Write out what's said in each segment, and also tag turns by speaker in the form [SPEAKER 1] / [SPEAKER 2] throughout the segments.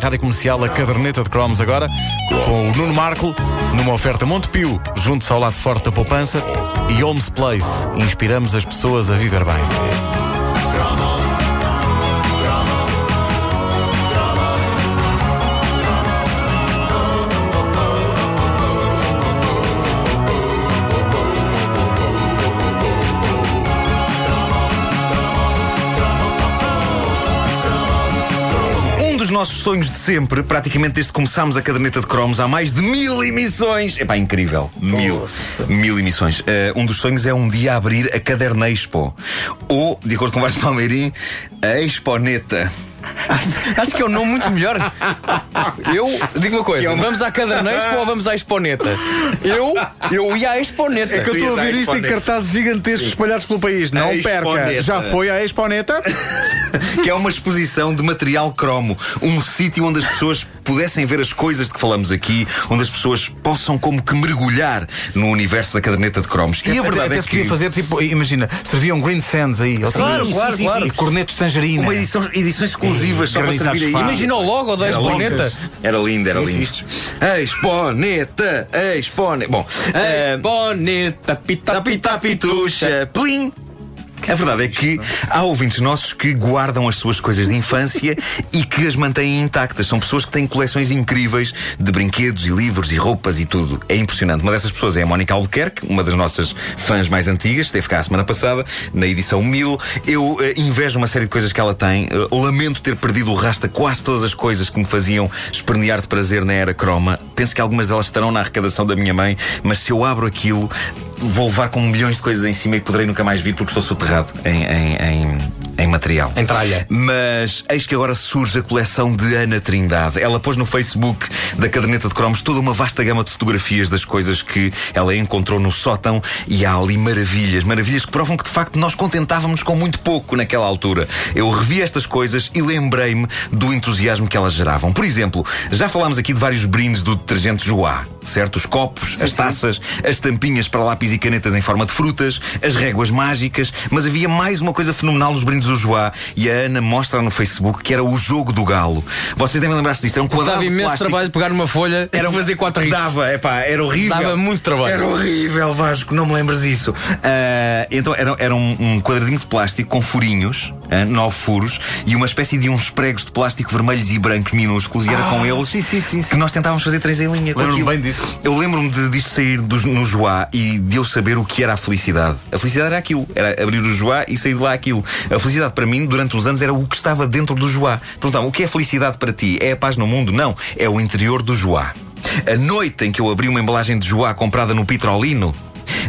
[SPEAKER 1] Rádio Comercial, a caderneta de cromos agora, com o Nuno Marco, numa oferta Montepio, junto ao lado forte da poupança, e Homes Place. Inspiramos as pessoas a viver bem.
[SPEAKER 2] Dos nossos sonhos de sempre, praticamente desde que começámos a caderneta de cromos, há mais de mil emissões. Epá, incrível. Mil. Mil emissões. Eh, um dos sonhos é um dia abrir a Caderna Expo. Ou, de acordo com o Vasco Palmeirim, a Exponeta.
[SPEAKER 3] Acho, acho que é um nome muito melhor. Eu digo uma coisa:
[SPEAKER 2] É uma-
[SPEAKER 3] vamos à Cadernespo ou vamos à Exponeta? Eu, eu ia à Exponeta.
[SPEAKER 1] É que eu estou a
[SPEAKER 2] a
[SPEAKER 1] isto em cartazes gigantescos espalhados pelo país. Não perca. Já foi à Exponeta?
[SPEAKER 2] que é uma exposição de material cromo. Um sítio onde as pessoas pudessem ver as coisas de que falamos aqui, onde as pessoas possam como que mergulhar no universo da caderneta de cromos. E a verdade
[SPEAKER 1] até
[SPEAKER 2] é
[SPEAKER 1] se podia
[SPEAKER 2] que
[SPEAKER 1] fazer tipo, imagina, serviam green sands aí. ou
[SPEAKER 3] Claro, claro, claro.
[SPEAKER 1] E cornetos tangerina.
[SPEAKER 2] uma edição, edições exclusivas só para servir aí.
[SPEAKER 3] Imagina o logo da
[SPEAKER 2] Era
[SPEAKER 3] Exponeta.
[SPEAKER 2] lindo. Era lindo, era lindo. Exponeta, exponeta. Bom, eh,
[SPEAKER 3] Exponeta, pita, pita,
[SPEAKER 2] tapi tuxa, plim. A verdade é que há ouvintes nossos que guardam as suas coisas de infância e que as mantêm intactas. São pessoas que têm coleções incríveis de brinquedos e livros e roupas e tudo. É impressionante. Uma dessas pessoas é a Mónica Albuquerque, uma das nossas fãs mais antigas, esteve cá a semana passada, na edição 1000. Eu eh, invejo uma série de coisas que ela tem. Eh, lamento ter perdido o rastro a quase todas as coisas que me faziam espernear de prazer na era croma. Penso que algumas delas estarão na arrecadação da minha mãe, mas se eu abro aquilo, vou levar com milhões de coisas em cima e poderei nunca mais vir porque estou soterrado em, em, em, em material.
[SPEAKER 3] Em tralha.
[SPEAKER 2] Mas eis que agora surge a coleção de Ana Trindade. Ela pôs no Facebook da caderneta de cromos toda uma vasta gama de fotografias das coisas que ela encontrou no sótão e há ali maravilhas, maravilhas que provam que de facto nós contentávamos com muito pouco naquela altura. Eu revi estas coisas e lembrei-me do entusiasmo que elas geravam. Por exemplo, já falámos aqui de vários brindes do detergente Joá, certo? Os copos, as taças, as tampinhas para lápis e canetas em forma de frutas, as réguas mágicas, mas havia mais uma coisa fenomenal nos brindes Joá e a Ana mostra no Facebook que era o jogo do galo. Vocês devem lembrar-se disto, era um quadrado
[SPEAKER 3] Dava imenso
[SPEAKER 2] plástico.
[SPEAKER 3] trabalho pegar numa folha e fazer quatro riscos.
[SPEAKER 2] Dava, é pá, era horrível.
[SPEAKER 3] Dava muito trabalho.
[SPEAKER 2] Era horrível, Vasco, não me lembras disso. Ah, então era, era um, um quadradinho de plástico com furinhos, nove furos, e uma espécie de uns pregos de plástico vermelhos e brancos minúsculos, e era
[SPEAKER 1] Ah,
[SPEAKER 2] com eles
[SPEAKER 1] sim, sim, sim, sim.
[SPEAKER 2] que nós tentávamos fazer três em linha.
[SPEAKER 1] Lembro-me bem disso.
[SPEAKER 2] Eu lembro-me de, disto sair do, no Joá e de eu saber o que era a felicidade. A felicidade era aquilo, era abrir o Joá e sair de lá aquilo. A felicidade para mim, durante uns anos, era o que estava dentro do Joá. Perguntavam, o que é felicidade para ti? É a paz no mundo? Não, é o interior do Joá. A noite em que eu abri uma embalagem de Joá comprada no Petrolino,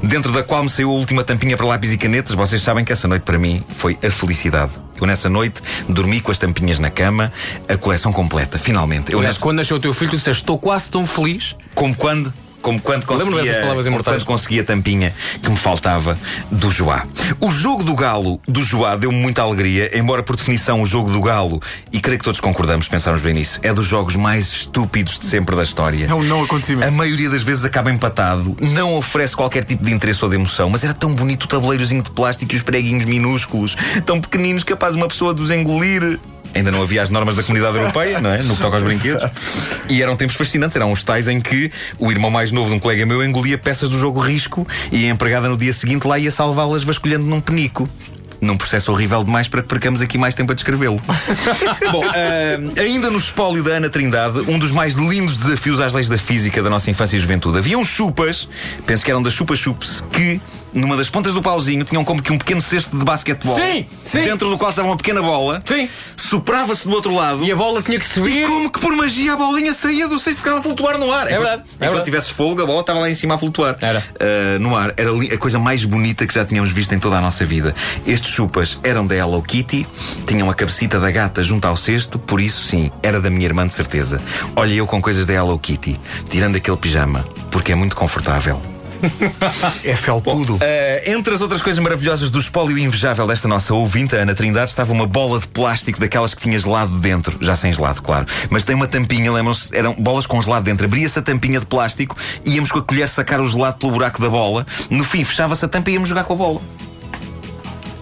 [SPEAKER 2] dentro da qual me saiu a última tampinha para lápis e canetas, vocês sabem que essa noite para mim foi a felicidade. Eu nessa noite dormi com as tampinhas na cama, a coleção completa, finalmente. Eu
[SPEAKER 3] Aliás,
[SPEAKER 2] nessa-
[SPEAKER 3] quando nasceu o teu filho, tu disseste: Estou quase tão feliz.
[SPEAKER 2] como quando como quando conseguia, quando conseguia a tampinha que me faltava do Joá. O jogo do galo do Joá deu-me muita alegria, embora por definição o jogo do galo, e creio que todos concordamos, pensarmos bem nisso, é dos jogos mais estúpidos de sempre da história.
[SPEAKER 1] É um não acontecimento.
[SPEAKER 2] A maioria das vezes acaba empatado, não oferece qualquer tipo de interesse ou de emoção, mas era tão bonito o tabuleirozinho de plástico e os preguinhos minúsculos, tão pequeninos, capaz uma pessoa de os engolir. Ainda não havia as normas da comunidade europeia, não é? No que toca aos brinquedos. E eram tempos fascinantes, eram os tais em que o irmão mais novo de um colega meu engolia peças do jogo risco e a empregada no dia seguinte lá ia salvá-las vasculhando num penico. Num processo horrível demais para que percamos aqui mais tempo a descrevê-lo. Bom, ah, ainda no espólio da Ana Trindade, um dos mais lindos desafios às leis da física da nossa infância e juventude. Havia uns chupas, penso que eram das chupas chups, que numa das pontas do pauzinho tinham como que um pequeno cesto de basquetebol.
[SPEAKER 3] Sim, sim.
[SPEAKER 2] Dentro do qual estava uma pequena bola.
[SPEAKER 3] Sim.
[SPEAKER 2] Soprava-se do outro lado.
[SPEAKER 3] E a bola tinha que subir.
[SPEAKER 2] Como que por magia a bolinha saía do cesto e ficava a flutuar no ar.
[SPEAKER 3] É verdade, é
[SPEAKER 2] Enquanto
[SPEAKER 3] verdade.
[SPEAKER 2] tivesse fogo, a bola estava lá em cima a flutuar.
[SPEAKER 3] Era.
[SPEAKER 2] Ah, no ar. Era a coisa mais bonita que já tínhamos visto em toda a nossa vida. Estes chupas eram da Hello Kitty, tinham a cabecita da gata junto ao cesto, por isso sim, era da minha irmã de certeza. Olha eu com coisas da Hello Kitty, tirando aquele pijama, porque é muito confortável.
[SPEAKER 1] É felpudo.
[SPEAKER 2] Uh, entre as outras coisas maravilhosas do espólio invejável desta nossa ouvinte, Ana Trindade, estava uma bola de plástico daquelas que tinha gelado dentro. Já sem gelado, claro. Mas tem uma tampinha, lembram-se? Eram bolas com gelado dentro. Abria-se a tampinha de plástico, íamos com a colher sacar o gelado pelo buraco da bola. No fim, fechava-se a tampa e íamos jogar com a bola.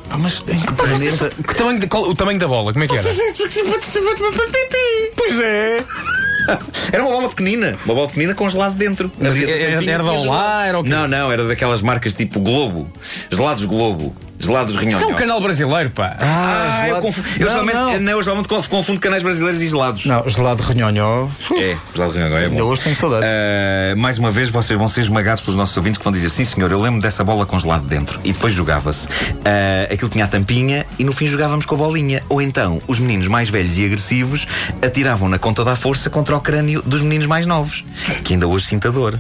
[SPEAKER 1] Pá, mas em que planeta.
[SPEAKER 3] Que tamanho de- qual- o tamanho da bola, como é que era?
[SPEAKER 1] Pois é.
[SPEAKER 2] Era uma bola pequenina, uma bola pequenina com gelado dentro.
[SPEAKER 3] Mas
[SPEAKER 2] Havia
[SPEAKER 3] era-
[SPEAKER 2] tampinha,
[SPEAKER 3] era da
[SPEAKER 2] tinha
[SPEAKER 3] Olá, era o quê?
[SPEAKER 2] Não, não, era daquelas marcas tipo Globo, gelados Globo, gelados
[SPEAKER 3] Isso
[SPEAKER 2] Rinhonhão.
[SPEAKER 3] é um canal brasileiro, pá.
[SPEAKER 2] Ah, eu,
[SPEAKER 1] gelado-
[SPEAKER 2] confundo, eu,
[SPEAKER 1] Não,
[SPEAKER 2] geralmente,
[SPEAKER 1] não.
[SPEAKER 2] eu geralmente conf- confundo canais brasileiros e gelados.
[SPEAKER 1] Não, gelado renhonhó.
[SPEAKER 2] É, gelado Rinhonhão é bom.
[SPEAKER 1] Ainda hoje tenho saudade.
[SPEAKER 2] Uh, mais uma vez, vocês vão ser esmagados pelos nossos ouvintes que vão dizer: Sim, senhor, eu lembro dessa bola com gelado dentro. E depois jogava-se. Uh, aquilo tinha a tampinha e no fim jogávamos com a bolinha. Ou então, os meninos mais velhos e agressivos atiravam na conta da força contra o crânio dos meninos mais novos, que ainda hoje sinta dor.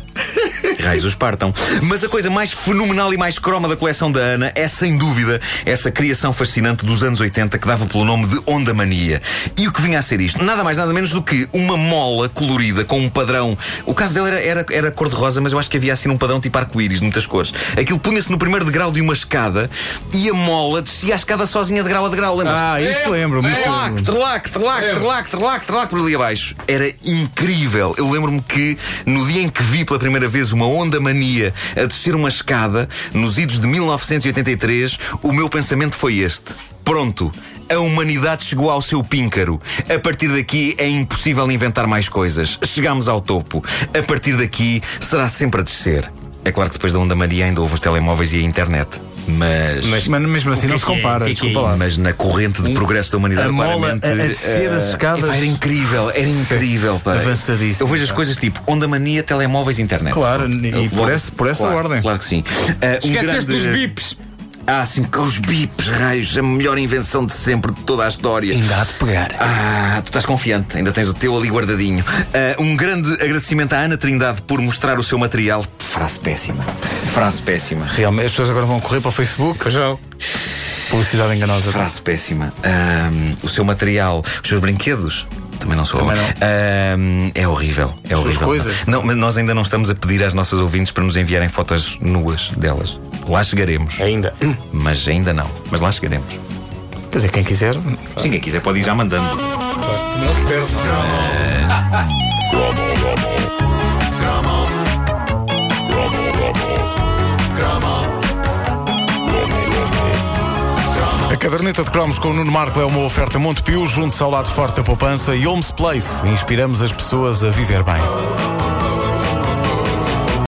[SPEAKER 2] Raios os partam. Mas a coisa mais fenomenal e mais croma da coleção da Ana é, sem dúvida, essa criação fascinante dos anos 80 que dava pelo nome de Onda Mania. E o que vinha a ser isto? Nada mais, nada menos do que uma mola colorida com um padrão. O caso dela era, era, era cor-de-rosa, mas eu acho que havia assim um padrão tipo arco-íris, de muitas cores. Aquilo punha-se no primeiro degrau de uma escada e a mola descia a escada sozinha de grau a degrau. Lembra-se?
[SPEAKER 1] Ah, isso lembro-me. isso
[SPEAKER 2] Trelac, trelac, trelac,
[SPEAKER 3] É.
[SPEAKER 2] trelac, trelac, trelac por ali abaixo. Era incrível. Eu lembro-me que no dia em que vi pela primeira vez uma onda mania a descer uma escada, nos idos de 1983, o meu pensamento foi este. Pronto, a humanidade chegou ao seu píncaro. A partir daqui é impossível inventar mais coisas. Chegamos ao topo. A partir daqui será sempre a descer. É claro que depois da onda Maria ainda houve os telemóveis e a internet. Mas.
[SPEAKER 1] Mas mesmo assim não se compara, desculpa lá.
[SPEAKER 2] Mas na corrente de progresso da humanidade,
[SPEAKER 1] A mola
[SPEAKER 2] claramente,
[SPEAKER 1] a- a descer
[SPEAKER 2] eh,
[SPEAKER 1] as escadas.
[SPEAKER 2] epá, era incrível, era incrível, pá.
[SPEAKER 1] Avançadíssimo,
[SPEAKER 2] Eu vejo as coisas tipo onda mania, telemóveis, internet.
[SPEAKER 1] Claro, e por esse- por essa ordem.
[SPEAKER 2] Claro que sim. Eh, um
[SPEAKER 3] Esqueceste
[SPEAKER 2] grande-
[SPEAKER 3] dos bips.
[SPEAKER 2] Ah, sim, com os bips, raios, a melhor invenção de sempre de toda a história.
[SPEAKER 3] Ainda há de pegar.
[SPEAKER 2] Ah, tu estás confiante, ainda tens o teu ali guardadinho. Ah, um grande agradecimento à Ana Trindade por mostrar o seu material. Frase péssima. Frase péssima.
[SPEAKER 1] Realmente, as pessoas agora vão correr para o Facebook.
[SPEAKER 3] Pois.
[SPEAKER 1] Publicidade enganosa.
[SPEAKER 2] Frase péssima. Ahm, o seu material, os seus brinquedos. Também não sou
[SPEAKER 1] Também não.
[SPEAKER 2] É horrível. É
[SPEAKER 1] suas
[SPEAKER 2] horrível.
[SPEAKER 1] coisas.
[SPEAKER 2] Não, mas nós ainda não estamos a pedir às nossas ouvintes para nos enviarem fotos nuas delas. Lá chegaremos.
[SPEAKER 3] Ainda.
[SPEAKER 2] Mas ainda não. Mas lá chegaremos.
[SPEAKER 1] Quer dizer, quem quiser.
[SPEAKER 2] Sim, quem quiser pode ir já mandando.
[SPEAKER 1] Não se perde. A caderneta de cromos com o Nuno Marco é uma oferta Montepio, junto ao lado forte da poupança e Homes Place. Inspiramos as pessoas a viver bem.